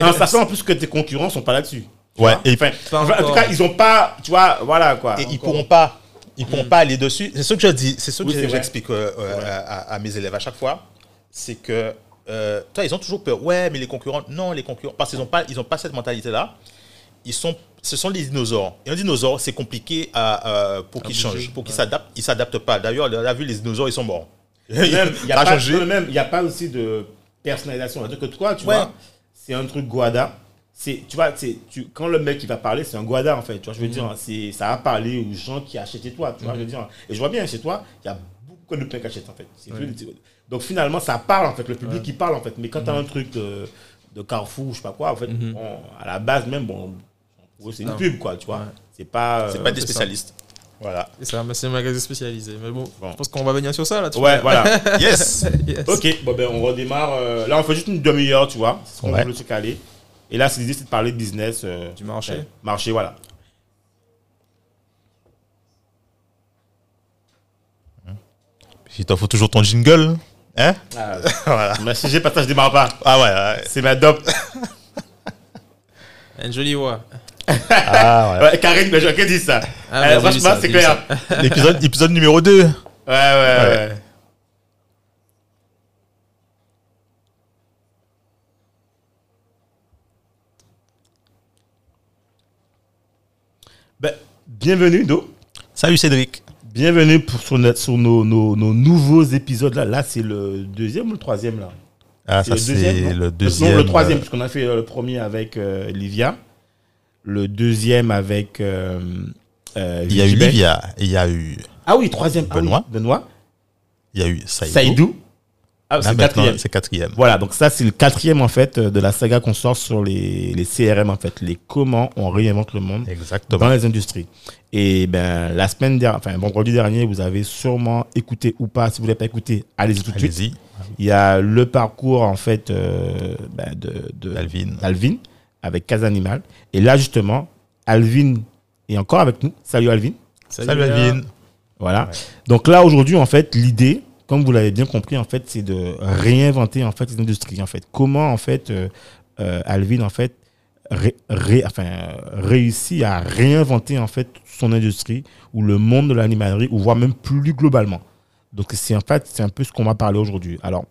De toute façon, en plus que tes concurrents sont pas là-dessus. Ouais, et, Enfin, Pas en tout cas, ils ont pas, tu vois, voilà quoi. et ils pourront pas, ils pourront pas aller dessus. C'est ce que je dis, c'est ce que Oui, j'explique euh, euh, Ouais. à, à mes élèves à chaque fois, c'est que euh, toi, ils ont toujours peur. Ouais, mais les concurrents, non, les concurrents, parce qu'ils ont pas, ils ont pas cette mentalité-là. Ils sont, ce sont les dinosaures. Et un dinosaure, c'est compliqué à, euh, pour qu'il change, pour qu'il ouais. s'adapte. Ils s'adaptent pas. D'ailleurs, on a vu les dinosaures, ils sont morts. Il y a a pas, changé. non, même, il y a pas aussi de personnalisation. Que toi, tu Ouais. vois, c'est un truc Guada. C'est, tu vois, c'est, tu, quand le mec il va parler, c'est un Guada en fait. Tu vois, je veux dire, c'est, ça va parler aux gens qui achètent chez toi. Tu vois, je veux dire. Et je vois bien chez toi, il y a beaucoup de plein qui achètent en fait. C'est plus- c'est- donc finalement, ça parle en fait. Le public il parle en fait. Mais quand tu as un truc de, de Carrefour, je sais pas quoi, en fait, bon, à la base même, bon, c'est une Non. pub quoi, tu vois. Ouais. C'est pas. C'est euh, pas des spécialistes. Voilà. C'est ça, c'est un magasin spécialisé. Mais bon, Bon. je pense qu'on va venir sur ça là. Ouais, voilà. Yes. Yes. Ok, bon ben on redémarre. euh, là, on fait juste une demi-heure, tu vois. C'est ce qu'on Ouais. veut se caler. Et là, c'est l'idée, c'est de parler de business. euh, Du marché. ouais, marché, voilà. Il t'en faut toujours ton jingle. Hein? Ah, Voilà. Pas ça, je démarre pas. Ah ouais, ouais. C'est ma dope. Un joli voix. Ah ouais. Ouais, Karine, mais j'aurais dit ça. Ah, Euh, franchement, c'est clair. L'épisode, épisode numéro 2. Ouais, ouais, ouais. Ben, bienvenue, Do. Salut Cédric. Bienvenue pour, sur, notre- sur nos, nos- nos nouveaux épisodes. Là, là c'est le deuxième ou le troisième là? Ah, ça le deuxième, c'est non? le deuxième. Non, le troisième, euh, parce qu'on a fait euh, le premier avec euh, Livia. Le deuxième avec. euh, euh, Il y a eu. Livia, il y a eu, Ah oui, troisième. ah oui, Benoît. Benoît. il y a eu Saïdou. Saïdou. Ah, c'est quatrième. c'est quatrième. Voilà, donc ça, c'est le quatrième en fait euh, de la saga qu'on sort sur les, les CRM en fait. Les comment on réinvente le monde dans Exactement. les industries. Et ben, la semaine dernière, enfin, vendredi dernier, vous avez sûrement écouté ou pas. Si vous ne l'avez pas écouté, allez-y tout de suite. Allez-y. Il y a le parcours en fait euh, ben, de, de Alvin. Avec Casa Animal. Et là justement, Alvin est encore avec nous. Salut Alvin. Salut Alvin. Voilà. Donc là aujourd'hui en fait l'idée, comme vous l'avez bien compris en fait, c'est de réinventer en fait les industries en fait. Comment en fait euh, euh, Alvin en fait ré- ré- enfin, réussit à réinventer en fait son industrie ou le monde de l'animalerie ou voire même plus globalement. Donc c'est en fait c'est un peu ce qu'on va parler aujourd'hui. Alors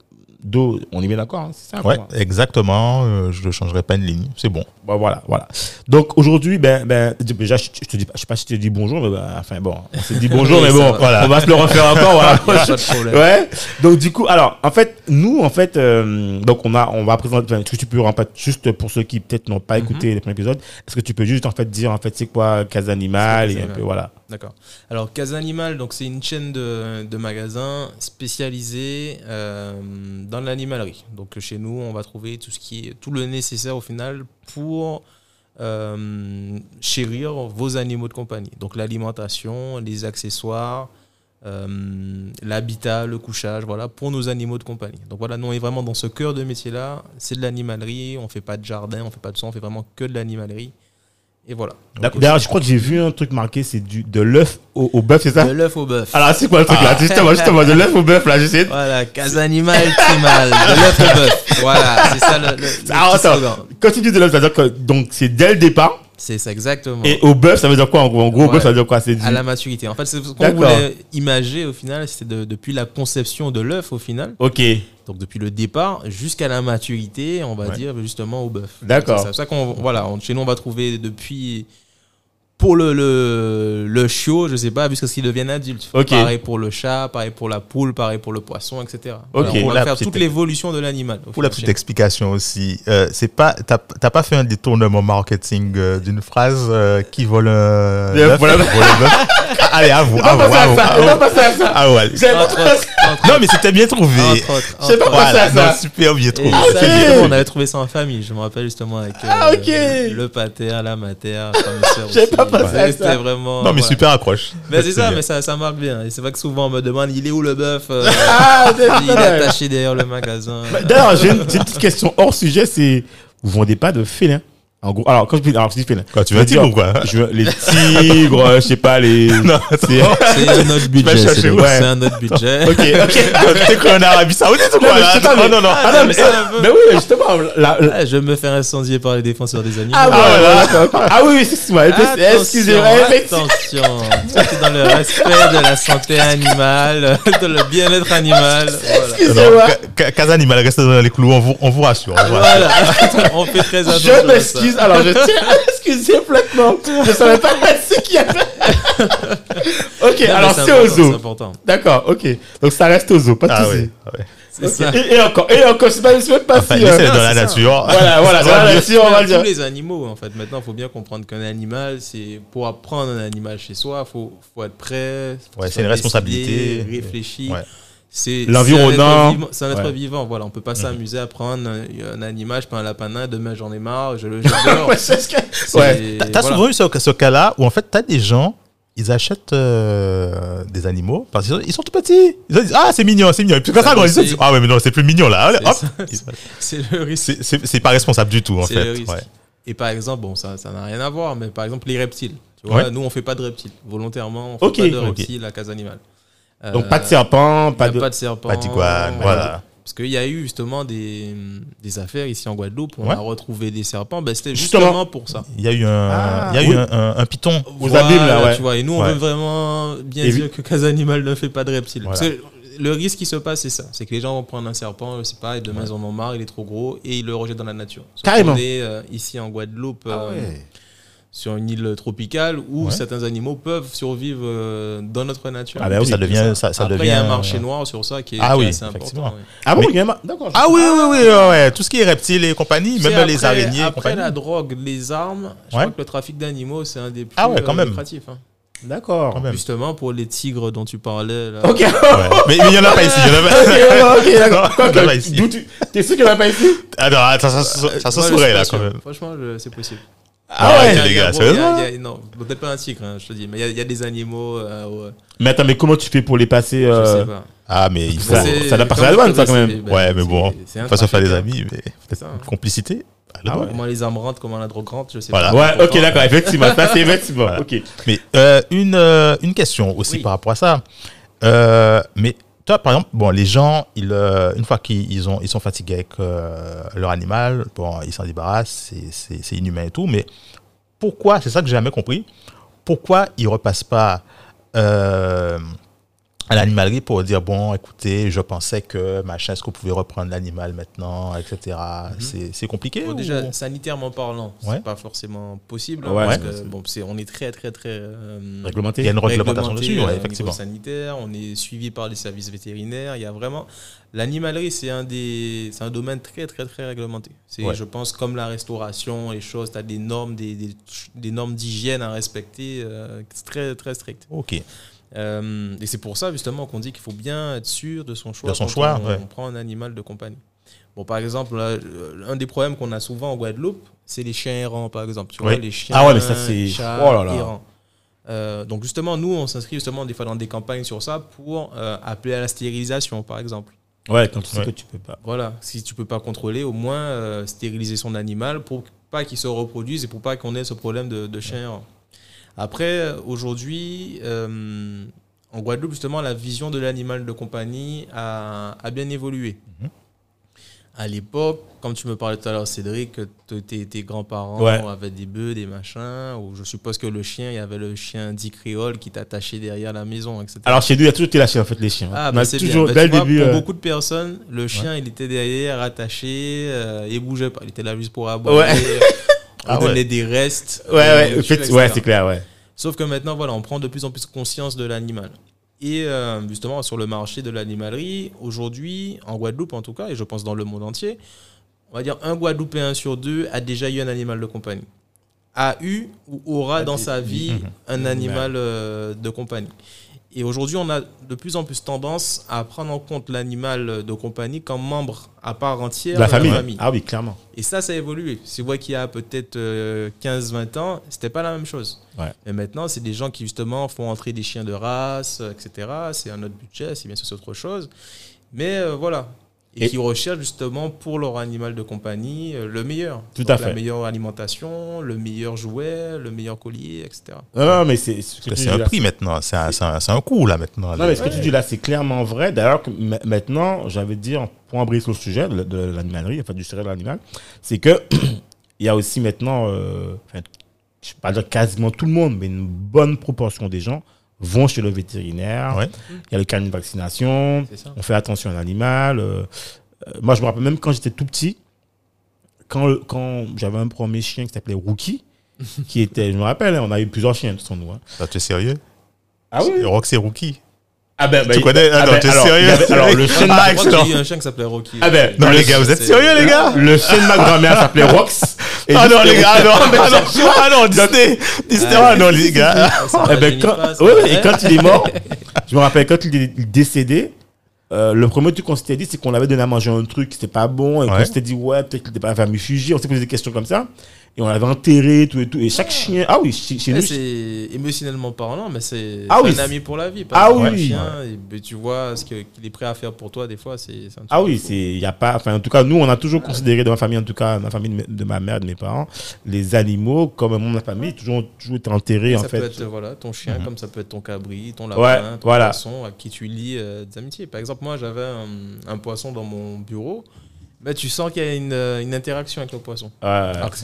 Do, on est bien d'accord, hein, c'est ça Ouais, quoi exactement. euh, je ne changerai pas une ligne. C'est bon. Bon, voilà, voilà. Donc aujourd'hui, ben, ben, déjà, je, je te dis, pas- je sais pas si je te dis bonjour, mais ben, enfin bon, on s'est dit bonjour, Oui, mais bon, va. voilà, on va se le refaire encore, voilà. Y a pas de problème. Ouais. Donc du coup, alors, en fait, nous, en fait, euh, donc on a, on va présenter. Est-ce que tu peux en fait, juste pour ceux qui peut-être n'ont pas écouté les premiers épisodes, est-ce que tu peux juste en fait dire en fait c'est quoi Casa Animal et un peu voilà. D'accord. Alors, Casa Animal, donc c'est une chaîne de, magasins spécialisée euh, dans l'animalerie. Donc chez nous, on va trouver tout ce qui est tout le nécessaire au final pour euh, chérir vos animaux de compagnie. Donc l'alimentation, les accessoires, euh, l'habitat, le couchage, voilà, pour nos animaux de compagnie. Donc voilà, nous on est vraiment dans ce cœur de métier-là. C'est de l'animalerie. On fait pas de jardin, on fait pas de son, on fait vraiment que de l'animalerie. Et voilà. D'ailleurs, je crois que j'ai vu un truc marqué, c'est du de l'œuf au, au bœuf, c'est ça? De l'œuf au bœuf. Alors c'est quoi le truc là? Justement, justement, de l'œuf au bœuf là, j'essaie. de- Voilà, Casa Animal Timal, de l'œuf au bœuf. Voilà, c'est ça le, le, le Ah, attends. slogan. Quand tu dis de l'œuf, ça veut dire que donc c'est dès le départ. C'est ça exactement. Et au bœuf, ça veut dire quoi en gros? En gros, au bœuf, ça veut dire quoi? C'est du. à la maturité. En fait, c'est ce qu'on voulait imager au final, c'était de- depuis la conception de l'œuf au final, Ok. donc depuis le départ jusqu'à la maturité, on va Ouais. dire justement au bœuf. D'accord. C'est ça, ça qu'on voilà, on- chez nous on va trouver depuis pour le, le, le chiot, je sais pas, jusqu'à ce qu'il devienne adulte. Ok. Pareil pour le chat, pareil pour la poule, pareil pour le poisson, etc. Voilà, on Pour va la faire petite- toute l'évolution de l'animal. Pour la petite explication aussi, euh, c'est pas, t'as t'as pas fait un détournement marketing euh, d'une phrase euh, qui vole un voilà. Allez, à vous, à vous, à à vous. Ah ouais. Non, mais c'était bien trouvé. Entre autres, J'ai pas pensé à ça. Super bien Et trouvé. on avait trouvé ça en famille. Je me rappelle justement avec euh, Ah, le pater, la mater, J'ai pas pensé à Ouais, ça. C'était vraiment. Non, mais voilà. super accroche. Mais c'est ça, bien. mais ça, ça marque bien. Et c'est vrai que souvent on me demande il est où le bœuf euh, Ah, Il est attaché derrière le magasin. Bah, D'ailleurs, j'ai une, j'ai une petite question hors sujet, c'est vous vendez pas de félins? En gros, alors quand je dis, alors, je dis félins, Quoi, tu veux dire ou quoi? je veux- les tigres, je sais pas les. Non, c'est- C'est un autre budget. C'est ouais. c'est un autre budget. Ok, ok. T'es quoi en Arabie Saoudite ou quoi? mais- Non, non, non. Ah non, mais, mais ça, un peu. mais oui, mais justement, la, la- Ah, je vais me faire incendier par les défenseurs des animaux. ah, ouais, Ah. Ah oui, oui, c'est Attention, Excusez-moi, attention. Tout est dans le respect de la santé animale, de le bien-être animal. Voilà. Excusez-moi. Casa Animal reste dans les clous, on vous, on vous rassure. Voilà. On fait très attention. Je. M'excuse, alors je tiens à m'excuser platement. Je savais pas ce qu'il y avait. ok, Non, mais alors c'est important, au C'est zoo. important. D'accord, ok. Donc ça reste au zoo, pas de Ah souci. oui. ouais. C'est Ok. ça. Et, et encore, et encore, c'est pas, c'est même pas Enfin, si. euh, c'est dans non, la c'est ça. nature. Voilà, voilà, voilà, mieux. là-dessus, on va le dire. tous les animaux, en fait. Maintenant, il faut bien comprendre qu'un animal, c'est pour apprendre un animal chez soi, il faut, faut être prêt. faut Ouais, se c'est une responsabilité. décider, Réfléchir. Ouais. C'est L'environnement. c'est un être vivant- C'est un être Ouais. vivant. Voilà, on peut pas s'amuser à prendre un, un animal, je prends un lapin nain, demain j'en ai marre, je le jette dehors. Ouais, c'est ce que- ouais. T'as voilà. souvent eu ce, ce cas-là où en fait t'as des gens, ils achètent euh, des animaux parce qu'ils sont, ils sont tout petits. Ils se disent ah c'est mignon, c'est mignon. Et puis quand Ça ça grandit, ils disent ah ouais mais non c'est plus mignon là. Allez, C'est le risque. C'est pas responsable du tout en C'est fait. le risque. Ouais. Et par exemple, bon, ça ça n'a rien à voir, mais par exemple, les reptiles. Tu vois, Ouais. nous, on fait pas de reptiles. Volontairement, on fait Ok. pas de reptiles à Casa Animale. Donc Euh, pas de serpent, pas de, pas de serpent. Pas d'iguane, voilà. Parce qu'il y a eu justement des, des affaires ici en Guadeloupe. On Ouais. a retrouvé des serpents. Ben, C'était Justement. justement pour ça. Il y a eu un, Ah, il y a eu oui. un, un- un python. Aux abîmes, là, ouais. Tu vois, et nous, on Ouais. veut vraiment bien Et dire que Casa Animal ne fait pas de reptiles. Voilà. Parce que le risque qui se passe, c'est ça. C'est que les gens vont prendre un serpent, je sais pas, et demain ils en ont marre, il est trop gros, et ils le rejettent dans la nature. Sauf Carrément. qu'on est euh, ici en Guadeloupe, Ah euh, sur une île tropicale, où Ouais. certains animaux peuvent survivre euh, dans notre nature. Ah bah oui, ça devient, ça, ça Après, devient. il y a un marché noir sur ça qui est, Ah oui, assez important. Ah bon, Mais- il y a ma- D'accord. Ah oui, oui, oui, ouais. Tout ce qui est reptiles et compagnie, même les araignées Après compagnie. la drogue, les armes, je Ouais. crois que le trafic d'animaux, c'est un des plus Ah ouais, quand euh, même. lucratifs. hein. D'accord. Quand même. Justement, pour les tigres dont tu parlais. Là. Ok. Ouais. Mais il y en a pas ici. Il y en a pas. Ici. d'où tu- T'es sûr qu'il n'y en a pas ici? Ah non, attends, ça, ça, ça, se suis là quand même. Franchement, c'est possible. Ah ouais, ouais, les gars, sérieusement Non, peut-être pas un tigre, hein, je te dis, mais il y a- il y, a des animaux. euh, ouais, Mais attends, mais comment tu fais pour les passer Je euh, sais pas. Ah, mais il faut. Ça- doit passer comme à la douane, ça, quand même. c'est- Ouais, mais bon, Faut se faire des trafic, amis, mais peut-être Ça. une complicité. Ah, Ah ouais. Comment les âmes rentrent, comment la drogue rentre, je sais Voilà. pas. Ouais, ok, d'accord, effectivement. Ça, c'est effectivement. Voilà. Ok. Mais euh, une, une question aussi Oui. par rapport à ça. Euh, mais toi, par exemple, bon, les gens, ils, euh, une fois qu'ils ils ont, ils sont fatigués avec euh, leur animal, bon, ils s'en débarrassent, c'est- inhumain et tout. Mais pourquoi, c'est ça que j'ai jamais compris, pourquoi ils repassent pas euh, à l'animalerie pour dire bon, écoutez, je pensais que machin, est-ce que vous pouvez reprendre l'animal maintenant, etc. C'est- C'est compliqué Bon, ou- déjà, sanitairement parlant, Ouais. c'est pas forcément possible. hein, Ouais, parce que, bon, c'est- on est très, très, très. euh, Réglementé. Il y a une réglementation dessus, euh, ouais, effectivement. sanitaire, on est suivi par les services vétérinaires. Il y a vraiment l'animalerie, c'est un des, c'est un domaine très très très réglementé. C'est, Ouais. je pense, comme la restauration, les choses, tu as des normes, des, des, des normes d'hygiène à respecter, euh, très très strictes. Ok. Euh, et c'est pour ça justement qu'on dit qu'il faut bien être sûr de son choix. De son quand choix, on, ouais. on prend un animal de compagnie. Bon, par exemple, là, euh, un des problèmes qu'on a souvent en Guadeloupe, c'est les chiens errants, par exemple. Tu Oui. vois, les chiens Ah ouais, mais ça, c'est- oh là là. errants. Euh, donc justement, nous, on s'inscrit justement des fois dans des campagnes sur ça pour euh, appeler à la stérilisation, par exemple. Ouais, quand tu sais Ouais. que tu peux pas. Voilà, si tu peux pas contrôler, au moins euh, stériliser son animal pour pas qu'il se reproduise et pour pas qu'on ait ce problème de, de chien errant. Après, euh, aujourd'hui, euh, en Guadeloupe, justement, la vision de l'animal de compagnie a, a bien évolué. Mhm. À l'époque, comme tu me parlais tout à l'heure, Cédric, tes, tes grands-parents Ouais. avaient des bœufs, des machins, ou je suppose que le chien, il y avait le chien dit créole qui t'attachait derrière la maison, etc. Alors chez nous, il y a toujours été lâché en fait les chiens. Ah, On bah c'est toujours bien. Bah, dès le vois, début. Pour euh, beaucoup de personnes, le chien, il était derrière, attaché, euh, il bougeait pas. Il était là juste pour aboyer. Ouais. On Ah ouais. donnait des restes. Ouais, ouais, euh, etc. ouais, c'est clair, ouais. Sauf que maintenant, voilà, on prend de plus en plus conscience de l'animal. Et euh, justement, sur le marché de l'animalerie, aujourd'hui, en Guadeloupe en tout cas, et je pense dans le monde entier, on va dire un Guadeloupéen sur deux a déjà eu un animal de compagnie. a eu ou aura dans sa vie Mhm. un animal euh, de compagnie. Et aujourd'hui, on a de plus en plus tendance à prendre en compte l'animal de compagnie comme membre à part entière De la famille. Ah oui, clairement. Et ça, ça a évolué. C'est vrai qu'il y a peut-être euh, 15-20 ans, c'était pas la même chose. Ouais. Mais maintenant, c'est des gens qui justement font entrer des chiens de race, euh, etc. C'est un autre budget, c'est bien sûr autre chose. Mais euh, voilà. Et, Et- qui recherchent justement pour leur animal de compagnie euh, le meilleur. Tout Donc, à fait. La meilleure alimentation, le meilleur jouet, le meilleur collier, etc. Non, non, mais c'est C'est un là, prix maintenant. C'est un, c'est un- un coût, là, maintenant. Non, mais ce que tu dis là, c'est clairement vrai. D'ailleurs, maintenant, j'avais dit, pour embrayer sur le sujet de, de l'animalerie, enfin du céréal animal, c'est que il y a aussi maintenant, euh, enfin, je ne vais pas dire quasiment tout le monde, mais une bonne proportion des gens vont chez le vétérinaire. Ouais. Il y a le carnet de vaccination. On fait attention à l'animal. euh, euh, moi, je me rappelle même quand j'étais tout petit, quand, quand j'avais un premier chien qui s'appelait Rookie, qui était, je me rappelle, hein, on a eu plusieurs chiens de son nous. hein. Ah, tu es sérieux? Ah oui Rock, c'est Rookie. Ah ben, Tu connais? Ah non, t'es alors, sérieux? avait- Alors, le chien de Ah, ma- qui s'appelait Rocky. Ah ben, Non, le- les gars, vous êtes sérieux, les gars? Le chien de ma grand-mère s'appelait Rox. Et Ah non, les gars, ah non, ah non, ah non, Disney, Disney, ah non, les gars. Eh ben, quand, ouais, ouais, et quand il est mort, je me rappelle quand il est décédé, euh, le premier truc qu'on s'était dit, c'est qu'on avait donné à manger un truc qui c'était pas bon, et qu'on s'était dit, ouais, peut-être qu'il était pas vermifugié, on s'est posé des questions comme ça, et on l'avait enterré, tout et tout, et chaque chien, ah oui, Ouais, nous, c'est émotionnellement parlant, mais c'est Ah c'est oui, un ami pour la vie. Ah Parce que oui, chien, et ben, tu vois ce qu'il est prêt à faire pour toi, des fois, c'est c'est Ah oui, c'est il y a pas enfin en tout cas nous on a toujours considéré dans ma famille en tout cas ma famille de, ma mère de mes parents les animaux comme un membre de la famille toujours toujours été enterrés en ça fait. peut être voilà, ton chien, Mhm. comme ça peut être ton cabri, ton Ouais, lapin, ton voilà. poisson, à qui tu lis euh, des amitiés. Par exemple, moi, j'avais un, un poisson dans mon bureau. Mais tu sens qu'il y a une, euh, une interaction avec le poisson. Alors que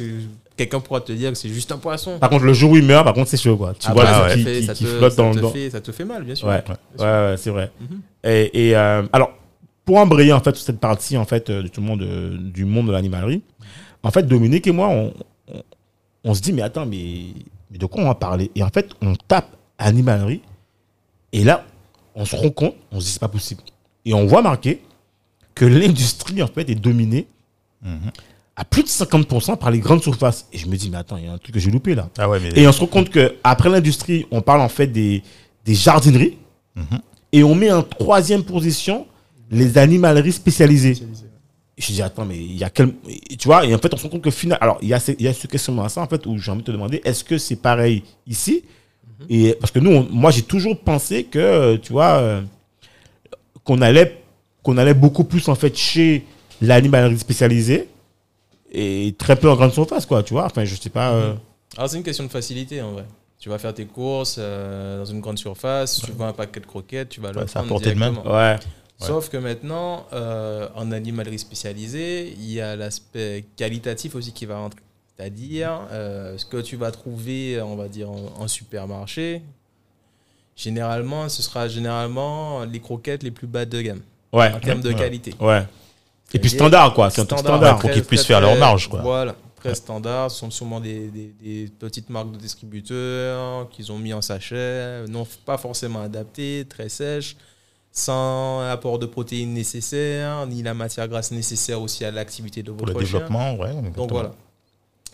quelqu'un pourra te dire que c'est juste un poisson. Par contre le jour où il meurt par contre c'est chaud quoi. Tu Ah vois bah, qui, fait- qui- ça qui te- flotte dans le fait- Ça te fait mal, bien sûr. Ouais. C'est vrai. Mhm. Et, et, euh, alors, pour embrayer en fait cette partie en fait euh, de tout le monde euh, du monde de l'animalerie, en fait Dominique et moi on, on, on se dit mais attends mais, mais de quoi on va parler? Et en fait on tape animalerie et là on se rend compte, on se dit c'est pas possible. Et on voit marqué que l'industrie en fait est dominée Mhm. à plus de 50% par les grandes surfaces. Et je me dis mais attends il y a un truc que j'ai loupé là. Ah ouais, mais. Et on se rend compte que après l'industrie, on parle en fait des, des jardineries. Mhm. Et on met en troisième position les animaleries spécialisées. Je dis, attends, mais il y a quel. Tu vois, et en fait, on se rend compte que finalement. Alors, il y a, ce- il y a ce questionnement ça, en fait, où j'ai envie de te demander, est-ce que c'est pareil ici? Et parce que nous, on- moi, j'ai toujours pensé que, euh, tu vois, euh, qu'on allait, qu'on allait beaucoup plus, en fait, chez l'animalerie spécialisée et très peu en grande surface, quoi, tu vois. Enfin, je sais pas. euh, Alors, c'est une question de facilité en vrai. Tu vas faire tes courses euh, dans une grande surface, tu vois un paquet de croquettes, tu vas le Ouais, prendre portée de main. directement. Ouais. Sauf que maintenant, euh, en animalerie spécialisée, il y a l'aspect qualitatif aussi qui va rentrer. C'est-à-dire, euh, ce que tu vas trouver, on va dire, en, en supermarché, généralement, ce sera généralement les croquettes les plus bas de gamme, Ouais. en termes de Ouais. qualité. Ouais. Et puis standard, quoi. C'est un truc standard. pour qu'ils puissent faire leur marge, quoi. Voilà, très standard. Ce sont sûrement des, des- des petites marques de distributeurs qu'ils ont mis en sachet, non pas forcément adaptées, très sèches, sans apport de protéines nécessaires, ni la matière grasse nécessaire aussi à l'activité de Pour votre le chien. développement, ouais. Donc voilà.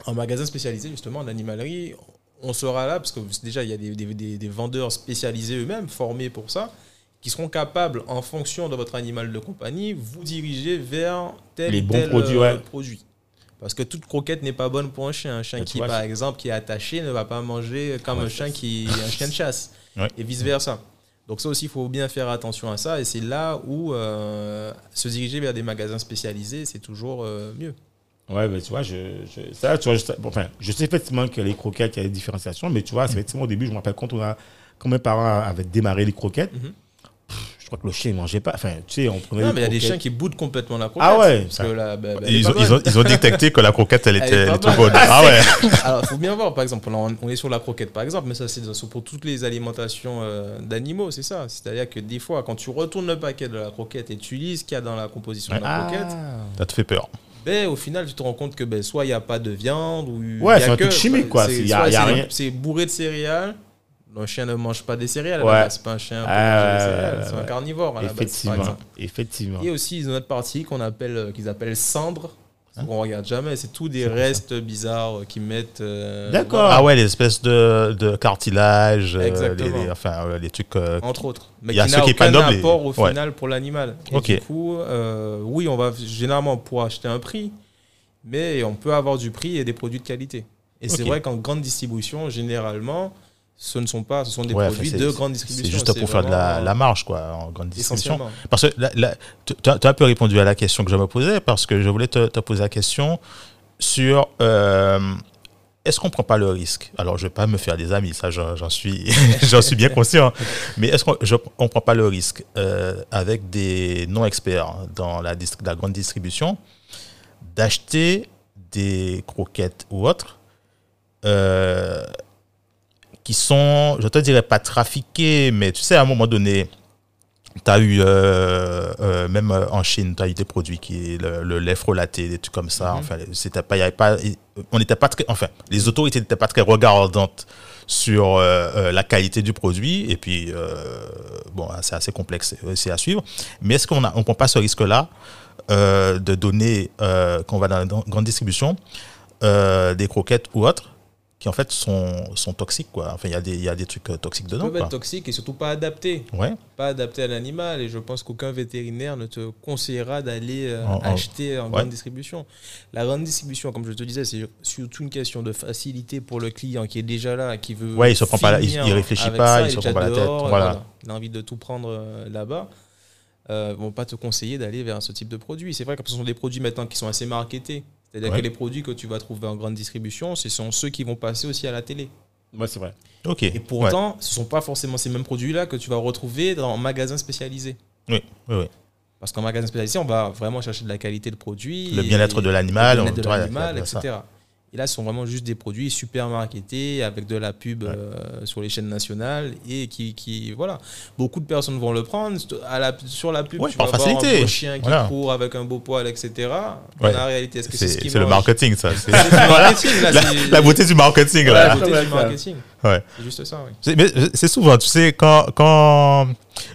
En magasin spécialisé, justement, en animalerie, on sera là, parce que déjà, il y a des, des- des- des vendeurs spécialisés eux-mêmes, formés pour ça, qui seront capables, en fonction de votre animal de compagnie, vous diriger vers tel Les bons tel produits, euh, ouais. produit. Parce que toute croquette n'est pas bonne pour un chien. Un chien qui, par exemple, qui est attaché ne va pas manger comme Ouais, un chien qui un chien de chasse. Ouais. Et vice-versa. Donc ça aussi, il faut bien faire attention à ça. Et c'est là où euh, se diriger vers des magasins spécialisés, c'est toujours euh, mieux. Ouais, mais tu vois, je, je- ça, tu vois, je, bon, enfin, je sais effectivement que les croquettes, il y a des différenciations, mais tu vois, effectivement au début, je me rappelle quand on a, quand mes parents avaient démarré les croquettes, Mhm. Je crois que le chien ne mangeait pas. Enfin, tu sais, on prenait Non, mais il y a des chiens qui boudent complètement la croquette. Ah ouais. Bah, bah, Ils ont, ils, ont, ils ont détecté que la croquette, elle Elle était, elle était bonne. Ah ouais. Alors, il faut bien voir, par exemple, on on est sur la croquette, par exemple, mais ça, c'est pour toutes les alimentations euh, d'animaux, c'est ça. C'est-à-dire que des fois, quand tu retournes le paquet de la croquette et tu lis ce qu'il y a dans la composition de la Ah. croquette, Ça te fait peur. ben, au final, tu te rends compte que ben, soit il n'y a pas de viande, ou Ouais, c'est un truc chimique, quoi. C'est bourré de céréales. Le chien ne mange pas des céréales, Ouais. c'est pas un chien pour manger des céréales, c'est un carnivore à la base, par Effectivement. Et aussi, ils ont une autre partie qu'on appelle, euh, qu'ils appellent cendre. On regarde jamais. C'est tout des restes bizarres euh, qu'ils mettent. euh, D'accord. Ah ouais, les espèces de, de cartilage, euh, les, enfin, euh, les trucs. euh, entre autres. Mais Il y a qui ceux n'a qui est pas noble et- apport au ouais. final pour l'animal. Ok. du coup, euh, oui, on va généralement pour acheter un prix, mais on peut avoir du prix et des produits de qualité. Et c'est vrai qu'en grande distribution, généralement, ce ne sont pas, ce sont des ouais, produits de grande distribution. C'est juste pour faire de la, la marge, quoi, en grande distribution. Essentiellement. Parce que tu as, un peu répondu à la question que je me posais, parce que je voulais te, te poser la question sur euh, est-ce qu'on ne prend pas le risque? Alors, je ne vais pas me faire des amis, ça j'en suis, suis bien conscient, mais est-ce qu'on ne prend pas le risque euh, avec des non-experts dans la, la grande distribution d'acheter des croquettes ou autres euh, qui sont, je te dirais pas trafiquées, mais tu sais, à un moment donné, tu as eu, euh, euh, même euh, en Chine, tu as eu des produits qui, le, le lait frelaté, des trucs comme ça. Mhm. Enfin, c'était pas, y avait pas, on n'était pas très, enfin, les autorités n'étaient pas très regardantes sur euh, la qualité du produit. Et puis, bon, c'est assez complexe, c'est à suivre. Mais est-ce qu'on ne prend pas ce risque-là de donner, euh, quand on va dans la grande distribution, des croquettes ou autres? Qui en fait sont, sont toxiques quoi. Enfin il y a des il y a des trucs euh, toxiques Ils dedans peuvent être toxiques et surtout pas adaptés. Ouais. Pas adaptés à l'animal. Et je pense qu'aucun vétérinaire ne te conseillera d'aller euh, acheter en ouais. grande distribution. La grande distribution, comme je te disais, c'est surtout une question de facilité pour le client qui est déjà là, qui veut. Ouais, il se prend pas la- il- il réfléchit pas, ça, il est se prend pas la tête, voilà. Il a envie de tout prendre euh, là-bas. Euh, vont pas te conseiller d'aller vers ce type de produit. C'est vrai que ce sont des produits maintenant qui sont assez marketés. C'est-à-dire Ouais. que les produits que tu vas trouver en grande distribution, ce sont ceux qui vont passer aussi à la télé. Ouais, c'est vrai. Ok. Et pourtant, ce ne sont pas forcément ces mêmes produits-là que tu vas retrouver dans un magasin spécialisé. Oui, oui, oui. Parce qu'en magasin spécialisé, on va vraiment chercher de la qualité de produit. Le bien-être de l'animal, etc. Et là, ce sont vraiment juste des produits super marketés avec de la pub Ouais. euh, sur les chaînes nationales et qui, qui, voilà, beaucoup de personnes vont le prendre. À la, sur la pub, Ouais, tu par vas voir un facilité. beau chien qui Voilà. court avec un beau poil, etc. Ouais. Dans la réalité, est-ce que c'est ce C'est qui c'est le marketing ça. C'est marketing, là, la, la beauté du marketing la là. beauté Ouais, du marketing. Ouais. C'est juste ça, oui. C'est- Mais c'est souvent, tu sais, quand, quand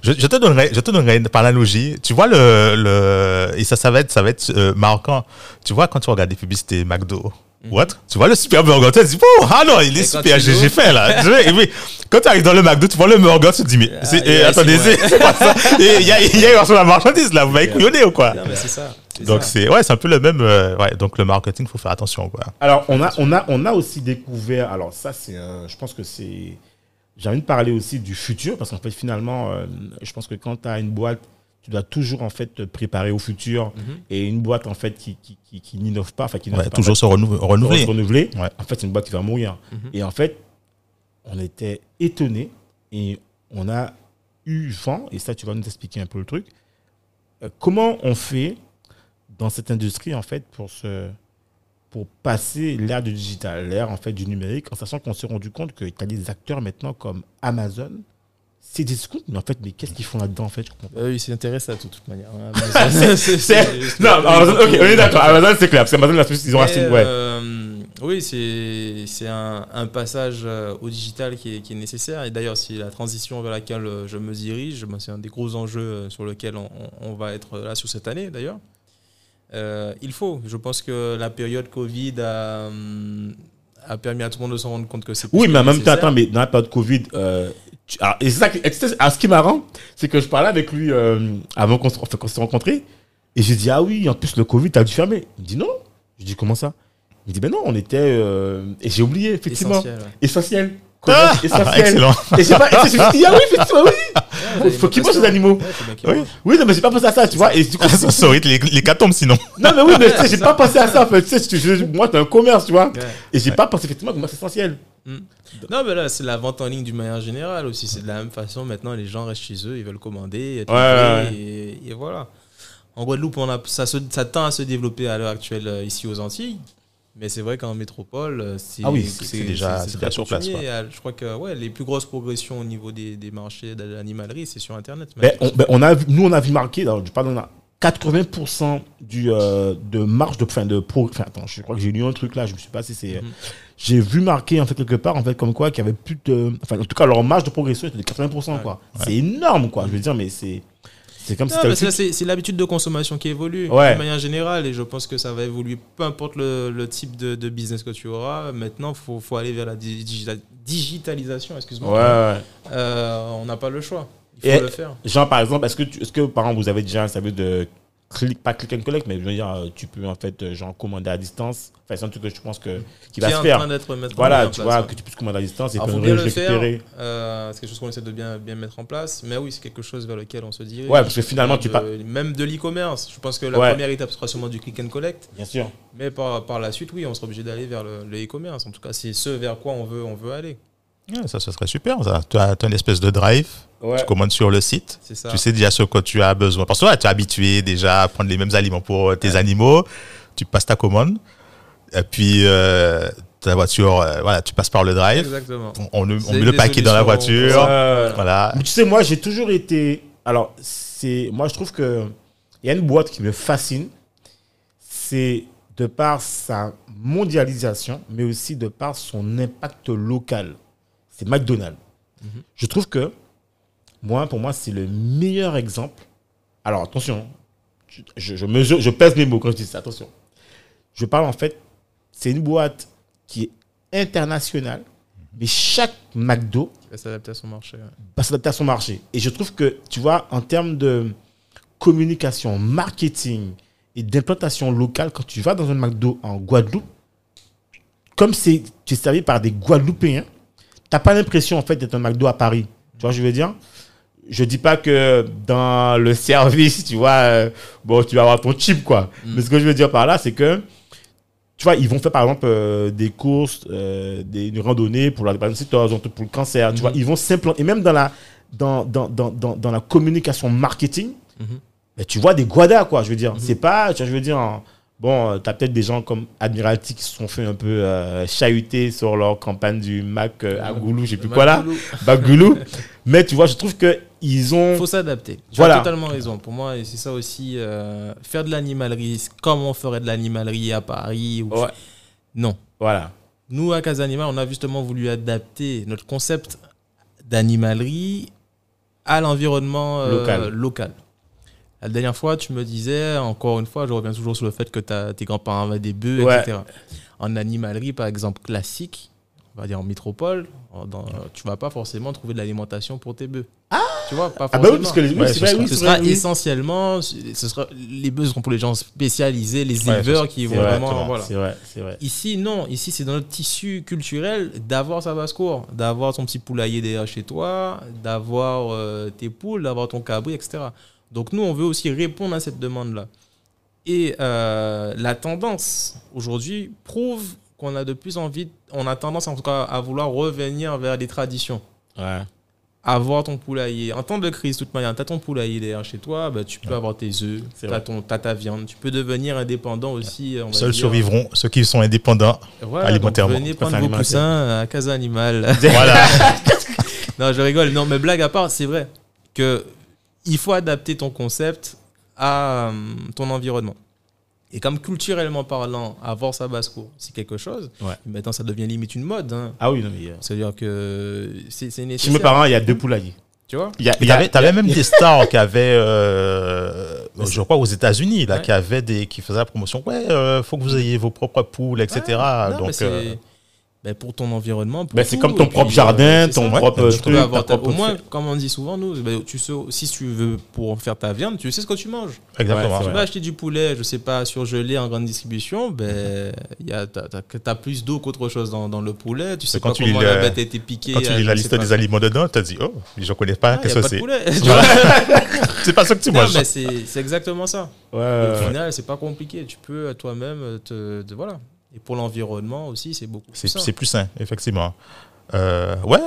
je, je te donnerai, je te donnerai une- par l'analogie. Tu vois le, le et ça, ça va être, ça va être euh, marquant. Tu vois quand tu regardes des publicités McDo autre, tu vois le super burger, tu te dis oh ah non il est super, j'ai fait là. Et puis, quand tu arrives dans le McDo, tu vois le burger, tu te dis mais Ah, c'est- il y a- attendez, c'est c'est c'est pas ça. Il y a, il y a sur la marchandise là, vous m'avez couillonné ou quoi? Non, mais c'est ça. c'est Donc ça. c'est ouais, c'est un peu le même. euh, ouais, donc le marketing, faut faire attention quoi. Alors, on a, on, a, on a aussi découvert. Alors, ça, c'est. un- je pense que c'est. J'ai envie de parler aussi du futur, parce qu'en fait, finalement, euh, je pense que quand tu as une boîte, tu dois toujours, en fait, te préparer au futur. Mhm. Et une boîte, en fait, qui, qui, qui, qui n'innove pas, enfin, qui Ouais, pas, toujours en se renou- renouveler. se renouveler, Ouais. en fait, c'est une boîte qui va mourir. Mhm. Et en fait, on était étonnés et on a eu vent, et ça, tu vas nous expliquer un peu le truc. Euh, comment on fait dans cette industrie, en fait, pour se pour passer l'ère du digital, l'ère en fait du numérique, en sachant qu'on s'est rendu compte qu'il y a des acteurs maintenant comme Amazon, c'est des scoops, mais en fait, mais qu'est-ce qu'ils font là-dedans en fait je comprends. Euh, il s'intéresse à tout, de toute manière. hein. C'est- Non, Amazon, ok, on est d'accord. Amazon, c'est clair. Parce qu'Amazon, ils ont acheté. Ouais. euh, oui, c'est c'est un, un passage euh, au digital qui est, qui est nécessaire. Et d'ailleurs, c'est la transition vers laquelle je me dirige. Ben, c'est un des gros enjeux sur lequel on, va être là sur cette année, d'ailleurs. Euh, il faut. Je pense que la période Covid a, hum, a permis à tout le monde de se rendre compte que c'est Oui, mais en même temps, attends, mais dans la période Covid, euh, alors, et c'est ça qui- alors, ce qui est marrant, c'est que je parlais avec lui euh, avant qu'on se- enfin, qu'on s'est rencontrés, et j'ai dit, ah oui, en plus, le Covid, t'as dû fermer. Il me dit, non. Je dis, comment ça? Il me dit, ben non, on était. euh, Et j'ai oublié, effectivement. Essentiel, ouais. Essentiel. Ah, essentiel. excellent. Et j'ai pas. et j'ai dit, ah oui, effectivement, oui. Ouais, faut qu'ils mangent les animaux. Oui. non, mais j'ai pas pensé à ça, tu vois. Et du coup, Ça aurait été les, les tombent sinon. non, mais oui, mais tu sais, j'ai pas pensé à ça, en fait. Tu sais, je- je- moi, c'est un commerce, tu vois. Et j'ai pas pensé, effectivement, que moi, c'est essentiel. Non, mais là, c'est la vente en ligne d'une manière générale aussi. C'est de la même façon. Maintenant, les gens restent chez eux, ils veulent commander, Et, et voilà. En Guadeloupe, on a, ça, se- ça tend à se développer à l'heure actuelle euh, ici aux Antilles. Mais c'est vrai qu'en métropole, euh, c'est Ah oui, déjà- déjà sur place, Je crois que ouais, les plus grosses progressions au niveau des, des marchés de l'animalerie, c'est sur Internet. Ben, on, ben, on a, nous, on a vu marquer, alors, je parle, on a 80% du, euh, de marge de, enfin, de pro, attends, je crois que j'ai lu un truc là, je me suis passé, c'est, euh, Mhm. j'ai vu marquer, en fait, quelque part, en fait, comme quoi, qu'il y avait plus de, enfin, en tout cas, leur marge de progression était de 80%, Ouais. quoi. C'est énorme, quoi, je veux dire, mais c'est, C'est comme Non, c'est c'est l'habitude de consommation qui évolue Ouais. de manière générale et je pense que ça va évoluer peu importe le, le type de, de business que tu auras. Maintenant, il faut, faut aller vers la di- digita- digitalisation. Excuse-moi. Ouais. Euh, on n'a pas le choix. Il faut Et- le faire. Genre, par exemple, est-ce que, tu- est-ce que, par exemple, vous avez déjà un service de click, pas click and collect, mais je veux dire, euh, tu peux, en fait, euh, genre, commander à distance. Enfin, c'est un truc que je pense que, qui va se en faire. train d'être en Voilà, place, tu vois, ouais. que tu puisses commander à distance et Alors, puis récupérer. faire. euh, c'est quelque chose qu'on essaie de bien, bien mettre en place. Mais oui, c'est quelque chose vers lequel on se dirige. Ouais, parce que finalement, tu pas- Même de l'e-commerce. Je pense que la Ouais. première étape sera sûrement du click and collect. Bien sûr. Mais par, par la suite, oui, on sera obligé d'aller vers le le e-commerce. En tout cas, c'est ce vers quoi on veut, on veut aller. Ouais, ça, ce serait super. Ça. Tu as, tu as une espèce de drive. Ouais. Tu commandes sur le site. Ça. Tu sais déjà ce que tu as besoin. Parce que ouais, tu es habitué déjà à prendre les mêmes aliments pour tes animaux. Tu passes ta commande. Et puis, euh, ta voiture, euh, voilà, tu passes par le drive. Exactement. On, met le paquet dans la voiture. Voilà. Mais tu sais, moi, j'ai toujours été. Alors, c'est. Moi, je trouve que. Il y a une boîte qui me fascine. C'est de par sa mondialisation, mais aussi de par son impact local. C'est McDonald's. Mhm. Je trouve que. Moi, pour moi, c'est le meilleur exemple. Alors, attention. Je, je, mesure, je pèse mes mots quand je dis ça. Attention. Je parle en fait. C'est une boîte qui est internationale. Mais chaque McDo va s'adapter à son marché. ouais. va s'adapter à son marché. Et je trouve que, tu vois, en termes de communication, marketing et d'implantation locale, quand tu vas dans un McDo en Guadeloupe, comme c'est, tu es servi par des Guadeloupéens, tu n'as pas l'impression, en fait, d'être un McDo à Paris. Tu vois, ce que je veux dire? Je dis pas que dans le service, tu vois, euh, bon, tu vas avoir ton chip, quoi. Mm. Mais ce que je veux dire par là, c'est que, tu vois, ils vont faire, par exemple, euh, des courses, euh, des une randonnée pour la drépanocytose, pour le cancer, tu Mhm. vois. Ils vont s'implanter. Et même dans la, dans, dans, dans, dans, dans la communication marketing, Mhm. mais tu vois des guadas, quoi, je veux dire. Mhm. C'est pas, tu vois, je veux dire, en- bon, tu as peut-être des gens comme Admiralty qui se sont fait un peu euh, chahuter sur leur campagne du Mac euh, à Goulou, je sais plus quoi là. Bagoulou. Mais tu vois, je trouve que ils ont. faut s'adapter. Tu Voilà. as totalement raison. Pour moi, c'est ça aussi. euh, faire de l'animalerie, c'est comme on ferait de l'animalerie à Paris. ou- Ouais. Non. Voilà. Nous, à Casa Animal, on a justement voulu adapter notre concept d'animalerie à l'environnement euh, Local. local. La dernière fois, tu me disais, encore une fois, je reviens toujours sur le fait que t'as- tes grands-parents avaient des bœufs, Ouais. etc. En animalerie, par exemple, classique, on va dire en métropole, dans- tu vas pas forcément trouver de l'alimentation pour tes bœufs. Tu vois, pas Ah bah oui, parce que les, Ouais, c'est ce vrai, sera- oui, Ce c'est sera oui. essentiellement, ce sera, les bœufs seront pour les gens spécialisés, les Ouais, éleveurs qui vont vrai, vraiment. Voilà. C'est vrai, c'est vrai. Ici, non. Ici, c'est dans notre tissu culturel d'avoir sa basse-cour, d'avoir ton petit poulailler derrière chez toi, d'avoir euh, tes poules, d'avoir ton cabri, etc. Donc, nous, on veut aussi répondre à cette demande-là. Et euh, la tendance, aujourd'hui, prouve qu'on a de plus envie, on a tendance en tout cas à vouloir revenir vers des traditions. Ouais. Avoir ton poulailler. En temps de crise, de toute manière, tu as ton poulailler derrière chez toi, bah, tu peux avoir tes œufs, tu as, vrai. ta viande. Tu peux devenir indépendant aussi. on va Seuls dire. survivront ceux qui sont indépendants. Voilà, alimentairement. venez prendre vos poussins à Casa Animal. voilà. non, je rigole. Non, mais blague à part, c'est vrai que il faut adapter ton concept à euh, ton environnement. Et comme culturellement parlant, avoir sa basse-cour, c'est quelque chose. Ouais. Maintenant, ça devient limite une mode. hein. Ah oui, non, mais. euh, C'est-à-dire que c'est c'est Chez nécessaire. mes parents, il y a deux poulaillers. Tu vois? Il y a, Mais il y a- T'avais même des stars qui avaient, euh, je crois aux États-Unis, là, Ouais. qui avaient des, qui faisaient la promotion. Ouais, euh, faut que vous ayez vos propres poules, etc. Ouais, non, Donc, c'est- euh, ben, pour ton environnement. Ben, c'est comme ton propre euh, jardin, c'est ton ça. propre Ouais, Tu truc. peux avoir ta propre au moins, comme on dit souvent, nous, ben, tu sais, si tu veux pour faire ta viande, tu sais ce que tu manges. exactement. Ouais, Tu vas acheter du poulet, je sais pas, surgelé en grande distribution, ben, y a, t'as, t'as- t'as plus d'eau qu'autre chose dans, dans le poulet. Tu sais quand pas tu comment lis la bête a été piquée. Quand tu euh, lis la liste des aliments dedans, tu te dis, oh, je connais pas, Ah, qu'est-ce pas que c'est poulet. C'est pas ça que tu manges. mais c'est, exactement ça. Au final, c'est pas compliqué. Tu peux euh, toi-même te- voilà. Et pour l'environnement aussi, c'est beaucoup C'est plus simple. c'est plus sain, effectivement. Euh, ouais,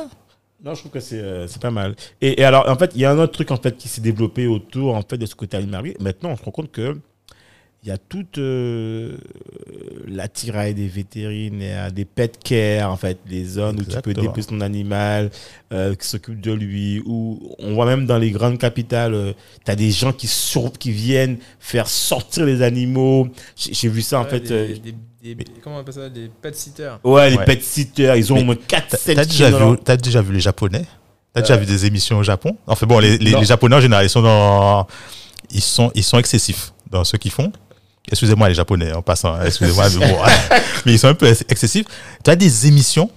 Non, je trouve que c'est euh, c'est pas mal. Et, et alors, en fait, il y a un autre truc en fait qui s'est développé autour en fait de ce côté animalier. Maintenant, on se rend compte que il y a toute euh, l'attirail des vétérinaires, des pet care, en fait, les zones où tu peux déposer ton animal, euh, qui s'occupent de lui. Ou on voit même dans les grandes capitales, tu as des gens qui, sur, qui viennent faire sortir les animaux. J'ai vu ça en fait. des, euh, des- comment on appelle ça Des pet sitters. ouais, les Ouais. pet sitters, ils ont Mais au moins 4 t'as t'as déjà, vu- t'as déjà vu les Japonais? T'as déjà vu des émissions au Japon? Enfin bon, les, les, Japonais en général, ils sont dans, ils sont, ils sont excessifs dans ce qu'ils font. Excusez-moi les Japonais en passant, hein, excusez-moi, mais bon, mais ils sont un peu ex- excessifs. Tu as des émissions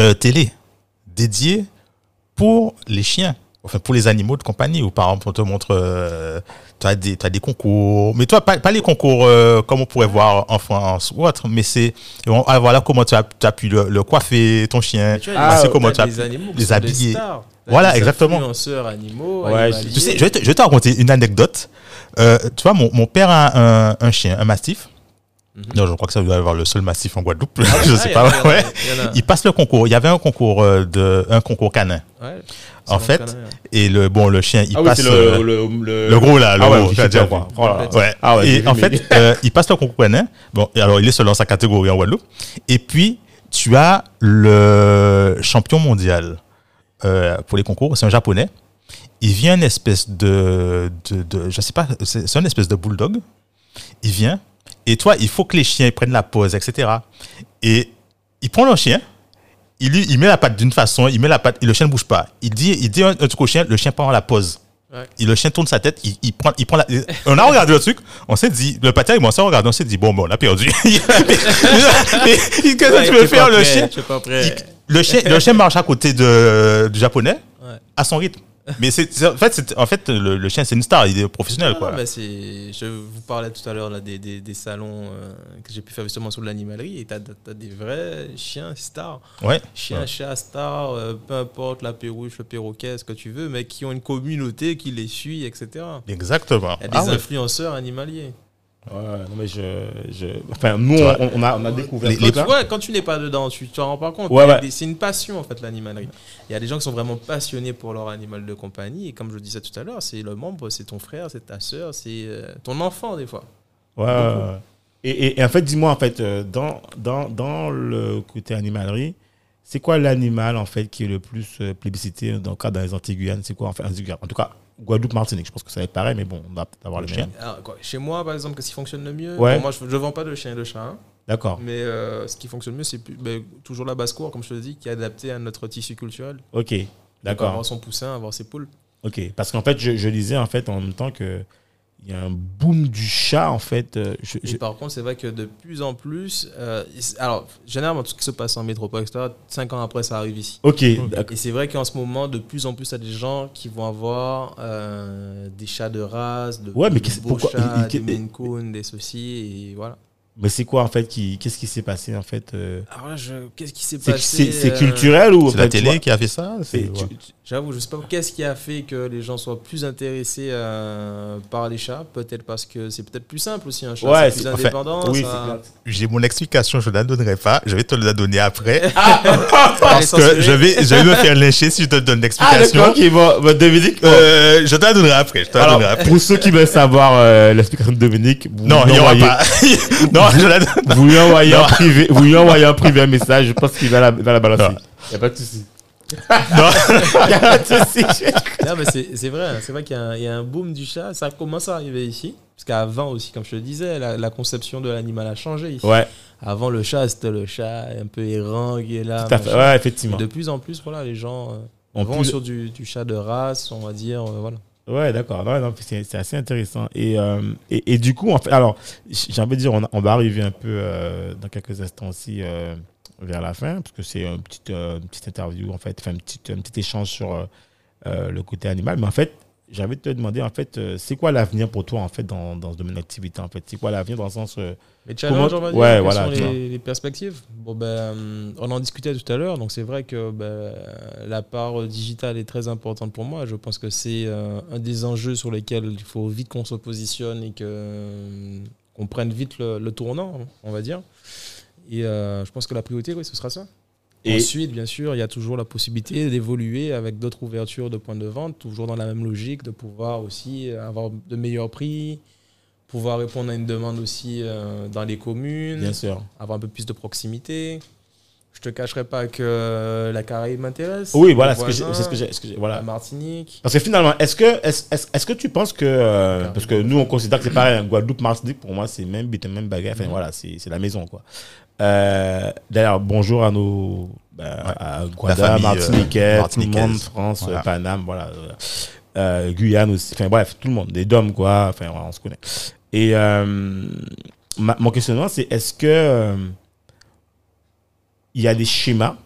euh, télé dédiées pour les chiens, enfin pour les animaux de compagnie. Ou par exemple, on te montre, euh, tu as des, t'as des concours, mais toi pas, pas les concours euh, comme on pourrait voir en France ou autre, mais c'est ah, voilà comment tu as, tu as pu le, le coiffer ton chien, Tu Ah, t'as comment tu as pu les habiller. Voilà, des exactement. influenceurs animaux, Ouais, animaliers. Tu sais, je vais te, je vais te raconter une anecdote. Euh, tu vois, mon, mon père a un, un chien, un mastif. Mhm. Non, je crois que ça doit avoir le seul mastif en Guadeloupe. je Ah, sais pas. a, ouais. a. Il passe le concours. Il y avait un concours euh, de, un concours canin. Ouais, En fait, mon canard, ouais. Et le, bon, le chien, il Ah oui, passe c'est euh, le, le, le, le gros là, le Ah ouais, gros. je vu. quoi. Oh. Ouais. Ah ouais, et en mais- fait, euh, il passe le concours canin. Bon, et alors il est selon sa catégorie en Guadeloupe. Et puis, tu as le champion mondial euh, pour les concours. C'est un japonais. Il vient une espèce de, de, de je sais pas, c'est c'est une espèce de bulldog. Il vient. Et toi, il faut que les chiens prennent la pause, etc. Et il prend le chien. Il, lui- il met la patte d'une façon, il met la patte, et le chien ne bouge pas. Il dit, il dit un, truc au chien, le chien prend la pause. Ouais. Et le chien tourne sa tête, il, il prend, il prend la. On a regardé le truc, on s'est dit, le patin, on s'est regardé, on s'est dit, bon, bon, on a perdu. Qu'est-ce que Ouais, tu tu veux faire, le chien? il- le chien, le chien marche à côté de, du japonais à son rythme. Mais c'est, en fait, c'est- en fait le, le chien, c'est une star, il est professionnel. Non, quoi. non, mais c'est, je vous parlais tout à l'heure là, des, des, des salons euh, que j'ai pu faire justement sur l'animalerie et t'as, t'as des vrais chiens stars. Ouais. Chiens, Ouais. chats stars, euh, peu importe la perruche, le perroquet, ce que tu veux, mais qui ont une communauté qui les suit, etc. Exactement. Il y a des Ah ouais. influenceurs animaliers. Ouais, non, mais je, je... Enfin, nous, vois, on, on a, on a découvert les- les-. Ouais, quand tu n'es pas dedans, tu t'en rends pas compte. Ouais, ouais. des- C'est une passion en fait l'animalerie. Il y a des gens qui sont vraiment passionnés pour leur animal de compagnie et comme je le disais tout à l'heure, c'est le membre, c'est ton frère, c'est ta soeur, c'est euh, ton enfant des fois. Ouais. Et, et, et en fait, dis-moi, en fait, euh, dans, dans, dans le côté animalerie, c'est quoi l'animal, en fait, qui est le plus euh, plébiscité dans le cas dans les Antilles-Guyane C'est quoi, en fait, En tout cas, Guadeloupe-Martinique, je pense que ça va être pareil, mais bon, on va peut-être avoir le Le chien. Alors, quoi, chez moi, par exemple, qu'est-ce qui fonctionne le mieux Ouais. Bon, Moi, je ne vends pas de chien et de chat. hein. D'accord, mais euh, ce qui fonctionne mieux, c'est ben, toujours la basse-cour, comme je te le dis, qui est adaptée à notre tissu culturel. ok, d'accord, Avoir son poussin, avoir ses poules. ok. Parce qu'en fait, je, je disais, en fait, en même temps que il y a un boom du chat, en fait. euh, je- Et je- par contre, c'est vrai que de plus en plus. euh, alors, généralement, tout ce qui se passe en métropole, etc., cinq ans après, ça arrive ici. Ok, d'accord. Et c'est vrai qu'en ce moment, de plus en plus, il y a des gens qui vont avoir euh, des chats de race, de, Ouais, mais de qu'est-ce- beaux pourquoi- chats, des Maine Coon, des ceci, et voilà. Mais c'est quoi, en fait, qui, qu'est-ce qui s'est passé, en fait euh, Alors là, je- qu'est-ce qui s'est C'est passé c'est- c'est euh, culturel ou C'est la télé vois, qui a fait ça c'est- c'est- tu- ouais. tu- J'avoue, je sais pas qu'est-ce qui a fait que les gens soient plus intéressés euh, par les chats. Peut-être parce que c'est peut-être plus simple aussi un chat, Ouais, c'est c'est- plus enfin, indépendant. oui, ça- c'est clair. J'ai mon explication, je ne la donnerai pas. Je vais te la donner après. Est parce que je vais, je vais me faire lyncher si je te donne Ah, l'explication. d'accord, ok, bon, bon, Dominique, bon. Euh, je te la donnerai après. Je te la Alors, donnerai après. pour ceux qui veulent savoir euh, l'explication de Dominique, vous Non, il n'y aura pas. non, je la donne. Vous lui envoyez en privé, vous lui envoyez en privé un message, je pense qu'il va la, va la balancer. Il n'y a pas de souci. Non. Il n'y a pas de souci. Non, mais c'est c'est vrai, hein. c'est vrai qu'il y, a un- il y a un boom du chat. Ça commence à arriver ici. Parce qu'avant aussi, comme je te le disais, la, la conception de l'animal a changé ici. Ouais, Avant, le chat, c'était le chat un peu errant qui est là. tout à fait. machin. Ouais, Et effectivement. de plus en plus, voilà, les gens euh, En vont plus- sur du, du chat de race, on va dire. euh, voilà. Ouais, d'accord. C'est assez intéressant. Et, euh, et, et du coup, en fait, alors, j'ai envie de dire, on, va arriver un peu euh, dans quelques instants aussi euh, vers la fin, parce que c'est une petite, petite interview, en fait, un petit, un petit échange sur le côté animal. Mais en fait, de te demander, en fait, euh, c'est quoi l'avenir pour toi, en fait, dans, dans ce domaine d'activité, en fait? C'est quoi l'avenir dans le sens. euh, Les challenges, Comment- on va dire, Ouais, quelles voilà, sont les, les perspectives? Bon, ben, euh, On en discutait tout à l'heure, donc c'est vrai que ben, la part digitale est très importante pour moi. Je pense que c'est euh, un des enjeux sur lesquels il faut vite qu'on se positionne et que, euh, qu'on prenne vite le, le tournant, on va dire. Et euh, je pense que la priorité, oui, ce sera ça. Et- Ensuite, bien sûr, il y a toujours la possibilité d'évoluer avec d'autres ouvertures de points de vente, toujours dans la même logique, de pouvoir aussi avoir de meilleurs prix, pouvoir répondre à une demande aussi euh, dans les communes, Bien sûr. avoir un peu plus de proximité. Je te cacherai pas que euh, la Caraïbe m'intéresse. Oui, voilà, c'est ce que j'ai. ce j'ai- La Voilà. Martinique. Parce que finalement, est-ce que, est-ce, est-ce que tu penses que. euh, parce que nous, on considère que c'est pareil, Guadeloupe, Martinique, pour moi, c'est même but, même bagarre. Enfin, Mhm. voilà, c'est, c'est la maison, quoi. Euh, D'ailleurs, bonjour à nos. bah, à Guada, famille, euh, Martiniquais, tout le monde, France, Voilà. Paname, voilà. euh, Guyane aussi. Enfin, bref, tout le monde. Des DOM, quoi. Enfin, voilà, on se connaît. Et euh, ma- mon questionnement, c'est est-ce que. il y a des schémas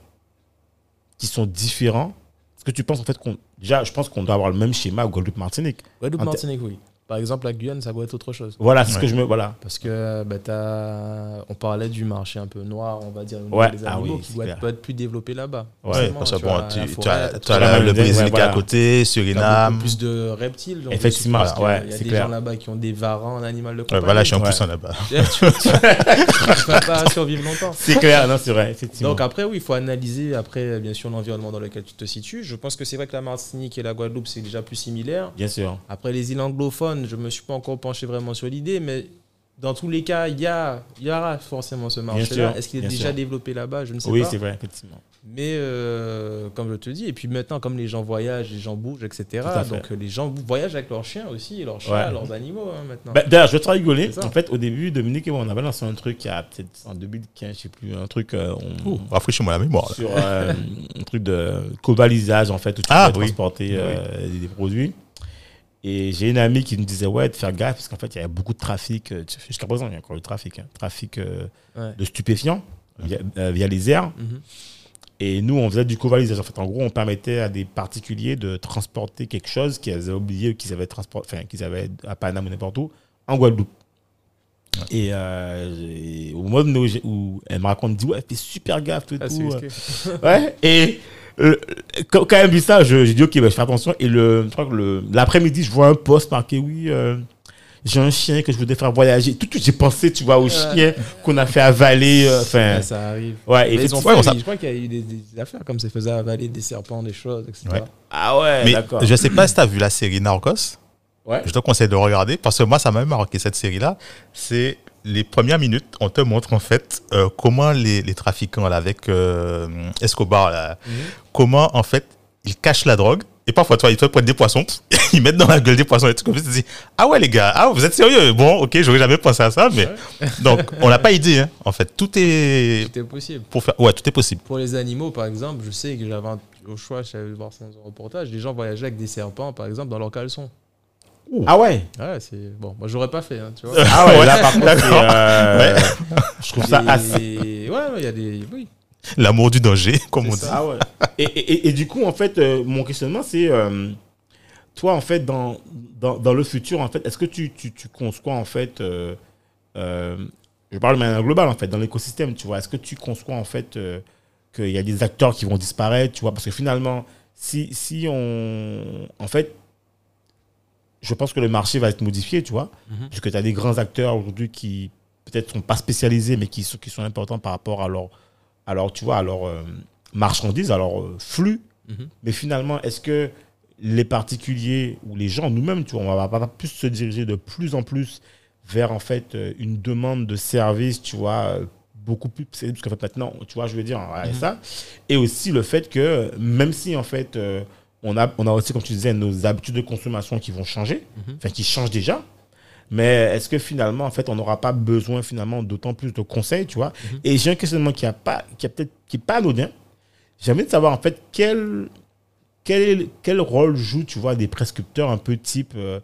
qui sont différents? Est-ce que tu penses en fait qu'on. Déjà, je pense qu'on doit avoir le même schéma au Guadeloupe-Martinique. Guadeloupe, En te- Martinique, oui. Par exemple, la Guyane, ça doit être autre chose. Voilà, c'est ce que je me. Voilà. Parce que bah, t'as- on parlait du marché un peu noir, on va dire, Ouais, des ah animaux, oui, qui doit être, peut être plus développé là-bas. Ouais, Parce que tu bon, as tu, as, tu as as le Brésil qui est à côté, Suriname. plus de reptiles. donc Effectivement, ouais, Il y a des clair. gens là-bas qui ont des varans en animal de Ouais, compagnie. voilà, je suis en Ouais. plus en là-bas. tu, tu vas pas survivre longtemps. C'est clair, non, c'est vrai, effectivement. Donc après, oui, il faut analyser après, bien sûr, l'environnement dans lequel tu te situes. Je pense que c'est vrai que la Martinique et la Guadeloupe, c'est déjà plus similaire. Bien sûr. Après, les îles anglophones, je me suis pas encore penché vraiment sur l'idée, mais dans tous les cas, il y, a, il y aura forcément ce marché-là. Est-ce qu'il est déjà sûr. développé là-bas? Je ne sais Oui, pas. c'est vrai, effectivement. Mais euh, comme je te dis, et puis maintenant, comme les gens voyagent, les gens bougent, etc. Donc euh, les gens voyagent avec leurs chiens aussi, et leurs chats, Ouais. leurs animaux hein, maintenant. Bah, D'ailleurs, je vais te rigoler. En fait, au début, Dominique et moi, on avait lancé un truc il y a peut-être en 2015, je sais plus, un truc, euh, on- Rafraîchis-moi la mémoire. là. sur euh, un truc de cobalisage, en fait, où tu Ah, peux oui. transporter euh, des produits. Et j'ai une amie qui me disait, ouais, de faire gaffe, parce qu'en fait, il y avait beaucoup de trafic. euh, Jusqu'à présent, il y a encore le trafic. hein, trafic euh, Ouais. de stupéfiants via, euh, via les airs. Mhm. Et nous, on faisait du covalisage. En fait, en gros, on permettait à des particuliers de transporter quelque chose qu'ils avaient oublié ou qu'ils avaient, enfin, qu'ils avaient à Paname ou n'importe où, en Guadeloupe. Et, euh, et au moment où, elle me raconte, elle me dit, ouais, fais super gaffe, tout et Ah, tout. Ouais. Et euh, quand, quand elle me dit ça, je- j'ai dit, ok, bah, je fais attention. Et le, je crois que le- l'après-midi, je vois un post marqué, oui, euh, j'ai un chien que je voudrais faire voyager. Tout de suite, j'ai pensé, tu vois, au chien qu'on a fait avaler. euh, Enfin, Ouais, ça arrive. ouais, et ils ont je crois qu'il y a eu des, des affaires comme ça, ils faisaient avaler des serpents, des choses, etc. Ouais. Ah ouais, Mais d'accord. je sais pas si tu as vu la série Narcos. Ouais. Je te conseille de regarder parce que moi, ça m'a même marqué cette série-là. C'est les premières minutes, on te montre en fait euh, comment les, les trafiquants là, avec euh, Escobar, là, Mhm. comment en fait ils cachent la drogue. Et parfois, toi, ils te prennent des poissons, ils mettent dans la gueule des poissons et tout comme ça. Tu te dis, ah ouais, les gars, ah, vous êtes sérieux? Bon, ok, j'aurais jamais pensé à ça, mais. Donc, on n'a pas idée, hein. en fait. Tout est. C'était possible. Pour faire... Ouais, tout est possible. Pour les animaux, par exemple, je sais que j'avais un- au choix, j'avais voir ça dans un reportage, les gens voyageaient avec des serpents, par exemple, dans leurs caleçons. Ah ouais Ouais, c'est bon. Moi, j'aurais pas fait, hein, tu vois. Ah ouais, Ouais, là par contre, euh, je trouve ça assez. Ouais, ouais, il y a des. Oui. L'amour du danger, comme on C'est dit. ça. Ah ouais. Et, et- et du coup, en fait, euh, mon questionnement, c'est euh, toi, en fait, dans, dans, dans le futur, en fait, est-ce que tu, tu, tu conçois, en fait, euh, euh, je parle de manière globale, en fait, dans l'écosystème, tu vois, est-ce que tu conçois, en fait, euh, qu'il y a des acteurs qui vont disparaître, tu vois, parce que finalement, si, si on. En fait, je pense que le marché va être modifié, tu vois, Mhm. puisque tu as des grands acteurs aujourd'hui qui peut-être sont pas spécialisés, mais qui sont, qui sont importants par rapport à leur, à leur, tu vois, à leur euh, marchandises, à leur euh, flux. Mhm. Mais finalement, est-ce que les particuliers ou les gens, nous-mêmes, tu vois, on va pas plus se diriger de plus en plus vers en fait euh, une demande de service, tu vois, beaucoup plus parce qu'en fait maintenant, tu vois, je veux dire, ouais, Mhm. ça, et aussi le fait que même si en fait euh, on a, on a aussi, comme tu disais, nos habitudes de consommation qui vont changer, Mhm. enfin qui changent déjà. Mais est-ce que finalement, en fait, on n'aura pas besoin finalement d'autant plus de conseils, tu vois? Mhm. Et j'ai un questionnement qui a pas, qui a peut-être, qui est pas anodin. J'ai envie de savoir en fait quel, quel, quel rôle jouent, tu vois, des prescripteurs un peu type, euh,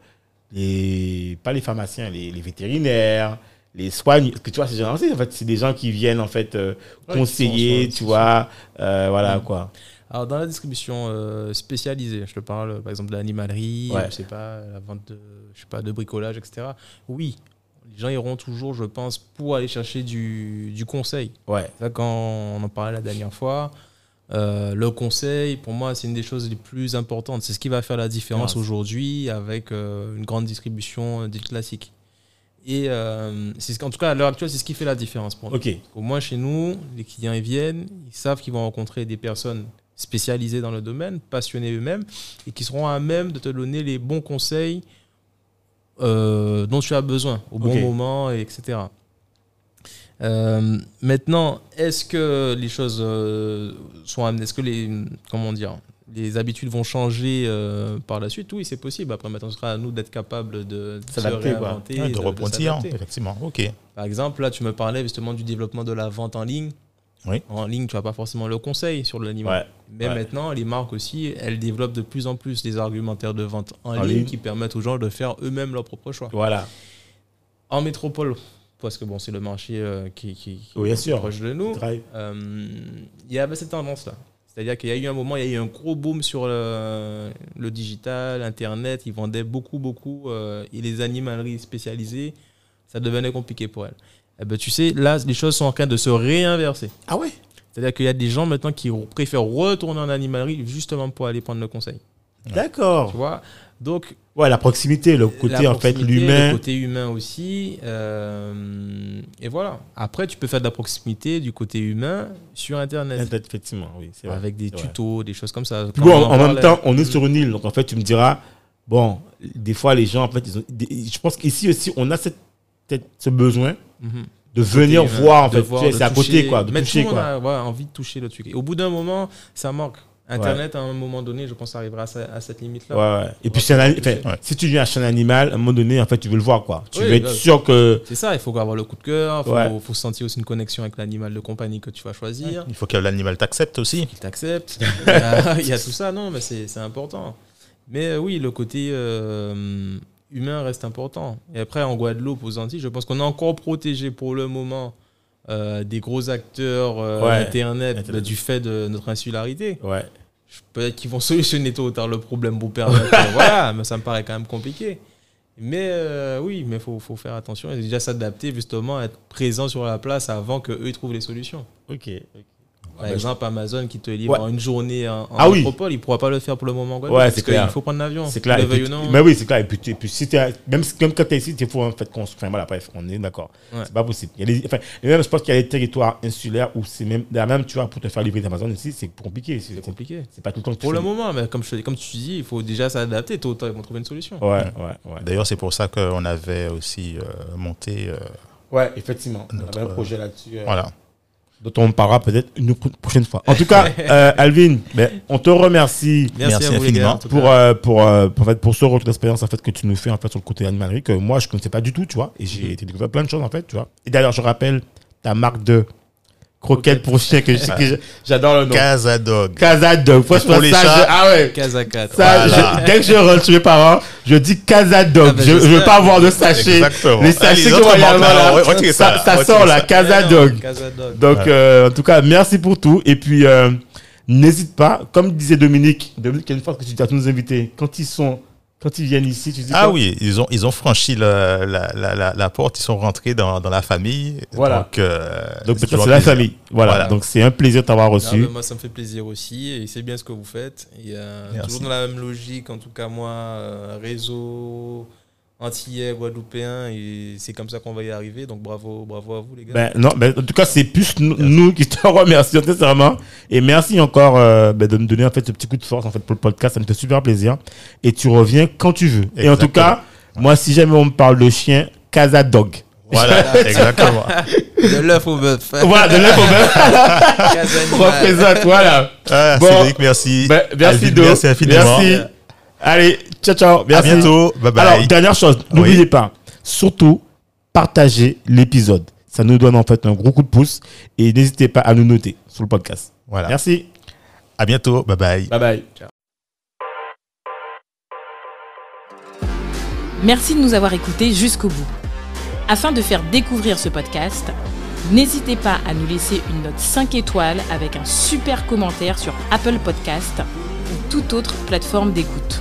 les, pas les pharmaciens, les, les vétérinaires, les soignants. Parce que tu vois, ces gens en fait, c'est des gens qui viennent en fait euh, Ouais, conseiller, tu vois, euh, voilà Mhm. quoi. Alors, dans la distribution euh, spécialisée, je te parle par exemple de l'animalerie, Ouais. je sais pas, la vente de, je sais pas, de bricolage, etc. Oui, les gens iront toujours, je pense, pour aller chercher du, du conseil. Ouais. Ça, quand on en parlait la dernière fois, euh, le conseil, pour moi, c'est une des choses les plus importantes. C'est ce qui va faire la différence Ah, aujourd'hui avec euh, une grande distribution dite classique. Et euh, c'est qu'en tout cas, à l'heure actuelle, c'est ce qui fait la différence pour nous. Au moins chez nous, les clients ils viennent, ils savent qu'ils vont rencontrer des personnes spécialisées dans le domaine, passionnées eux-mêmes, et qui seront à même de te donner les bons conseils euh, dont tu as besoin au bon moment, et etc. Euh, maintenant, est-ce que les choses euh, sont amenées Est-ce que les comment dire les habitudes vont changer euh, par la suite, oui, c'est possible. Après, maintenant, ce sera à nous d'être capables de, de S'adapter, Ouais, de s'adapter. effectivement. Ok. Par exemple, là, tu me parlais justement du développement de la vente en ligne. Oui. En ligne, tu n'as pas forcément le conseil sur l'animal. Ouais. Mais Ouais. maintenant, les marques aussi, elles développent de plus en plus des argumentaires de vente en, En ligne, ligne. qui permettent aux gens de faire eux-mêmes leur propre choix. Voilà. En métropole, parce que bon, c'est le marché euh, qui, qui, qui Oui, bien est sûr. proche de nous, euh, il y avait cette tendance-là. C'est-à-dire qu'il y a eu un moment, il y a eu un gros boom sur le, le digital, Internet. Ils vendaient beaucoup, beaucoup. euh, et les animaleries spécialisées, ça devenait compliqué pour elles. Eh ben, tu sais, là, les choses sont en train de se réinverser. Ah ouais? C'est-à-dire qu'il y a des gens maintenant qui préfèrent retourner en animalerie justement pour aller prendre le conseil. D'accord. Tu vois? Donc, Ouais, la proximité, le côté en fait l'humain. Le côté humain aussi. euh, et voilà. Après, tu peux faire de la proximité du côté humain sur Internet. Effectivement, oui, vrai. Avec des vrai. tutos, des choses comme ça. Bon, on en, même temps, on est sur une île, donc en fait, tu me diras, bon, des fois, les gens, en fait, ils ont, je pense qu'ici aussi, on a cette, cette- ce besoin Mhm. de venir Côté humain, voir, en de fait, voir, Tu sais, de c'est à côté, toucher. quoi, de Mais toucher, tout le monde quoi. a ouais, envie de toucher le truc. Et au bout d'un moment, ça manque. Internet, à un moment donné, je pense, arrivera à, à cette limite-là. Ouais, ouais. Et puis, c'est un, si tu viens acheter un animal, à un moment donné, en fait, tu veux le voir, quoi. Tu Oui, veux être bah, sûr que. C'est ça, il faut avoir le coup de cœur, il faut, Ouais. faut sentir aussi une connexion avec l'animal de compagnie que tu vas choisir. Il faut que l'animal t'accepte aussi. t'accepte. il, y a, il y a tout ça, non, mais c'est c'est important. Mais euh, oui, le côté euh, humain reste important. Et après, en Guadeloupe, aux Antilles, je pense qu'on est encore protégé pour le moment euh, des gros acteurs euh, Ouais. Internet Internet. bah, du fait de notre insularité. Ouais. Peut-être qu'ils vont solutionner tôt ou tard le problème pour permettre. voilà, mais ça me paraît quand même compliqué. Mais euh, oui, mais il faut, faut faire attention et déjà s'adapter justement, être présent sur la place avant qu'eux trouvent les solutions. Ok. Par bah, exemple, Amazon qui te livre Ouais. en une journée en, en Ah oui. métropole, il ne pourra pas le faire pour le moment. en Guadeloupe, Ouais, parce clair. faut prendre l'avion. C'est clair. Puis, mais oui, c'est clair. Et puis, et puis si t'es- même, si- même quand tu es ici, il faut en fait construire. Enfin, voilà, bref, on est d'accord. Ouais. C'est pas possible. Il y a des- enfin, même, je pense qu'il y a des territoires insulaires où c'est même, là, même, tu vois, pour te faire livrer d'Amazon ici, c'est compliqué. C'est compliqué. C'est pas tout le temps que tu Pour le fais- moment, mais comme, je, comme tu dis, il faut déjà s'adapter. Tôt ou tard, ils vont trouver une solution. Ouais, ouais, ouais. D'ailleurs, c'est pour ça qu'on avait aussi euh, monté. euh, Ouais, effectivement. On avait un projet là-dessus. euh, voilà. Dont on parlera peut-être une pro- prochaine fois. En tout cas, euh, Alvin, ben, on te remercie Merci, Merci infiniment gars. tout pour, euh, pour, euh, pour, en fait, pour ce retour d'expérience en fait, que tu nous fais en fait, sur le côté animalerie que moi je connaissais pas du tout, tu vois. Et j'ai été découvert plein de choses en fait, tu vois. Et d'ailleurs, je rappelle ta marque de croquettes pour chien que je sais que je- j'adore le nom. Casadog. Casadog. Franchement, pour les ça, chats. je- ah ouais. Ça, Voilà. je- dès que je rentre chez mes parents, je dis Casadog. Ah bah, je, je veux pas avoir de sachet. Exactement. Les sachets moi, il y a manquent, là, ça, ça, sort là, Casadog. Kazadog. Donc, Ouais. euh, en tout cas, merci pour tout. Et puis, euh, n'hésite pas, comme disait Dominique, Dominique, il y a une fois que tu dis à tous nos invités, quand ils sont, quand ils viennent ici, tu dis Ah quoi oui, ils ont, ils ont franchi la, la, la, la, la porte, ils sont rentrés dans, dans la famille. Voilà. Donc, euh, Donc, c'est la plaisir. famille. Voilà. Voilà. Donc, c'est un plaisir de t'avoir reçu. moi, ça me fait plaisir aussi. Et c'est bien ce que vous faites. Et, euh, toujours dans la même logique, en tout cas, moi, euh, réseau antillais, guadeloupéen. Et c'est comme ça qu'on va y arriver. Donc, bravo, bravo à vous, les gars. Ben, non, ben, en tout cas, c'est plus nous- nous qui te remercions sincèrement. Et merci encore euh, ben, de me donner en fait ce petit coup de force en fait, pour le podcast. Ça me fait super plaisir. Et tu reviens quand tu veux. Et en tout cas, moi, si jamais on me parle de chien, Casa Dog. Voilà, exactement. de l'œuf au bœuf. voilà, de l'œuf au bœuf. Représente, voilà. Ah, Bon. Cédric, merci. Ben, merci, Alvin, Do. Merci infiniment. Merci. Allez, ciao, ciao. À Merci. bientôt. Bye bye. Alors, dernière chose, Oui. n'oubliez pas, surtout, partagez l'épisode. Ça nous donne en fait un gros coup de pouce. Et n'hésitez pas à nous noter sur le podcast. voilà. Merci. À bientôt. Bye bye. Bye bye. Merci de nous avoir écoutés jusqu'au bout. Afin de faire découvrir ce podcast, n'hésitez pas à nous laisser une note 5 étoiles avec un super commentaire sur Apple Podcast ou toute autre plateforme d'écoute.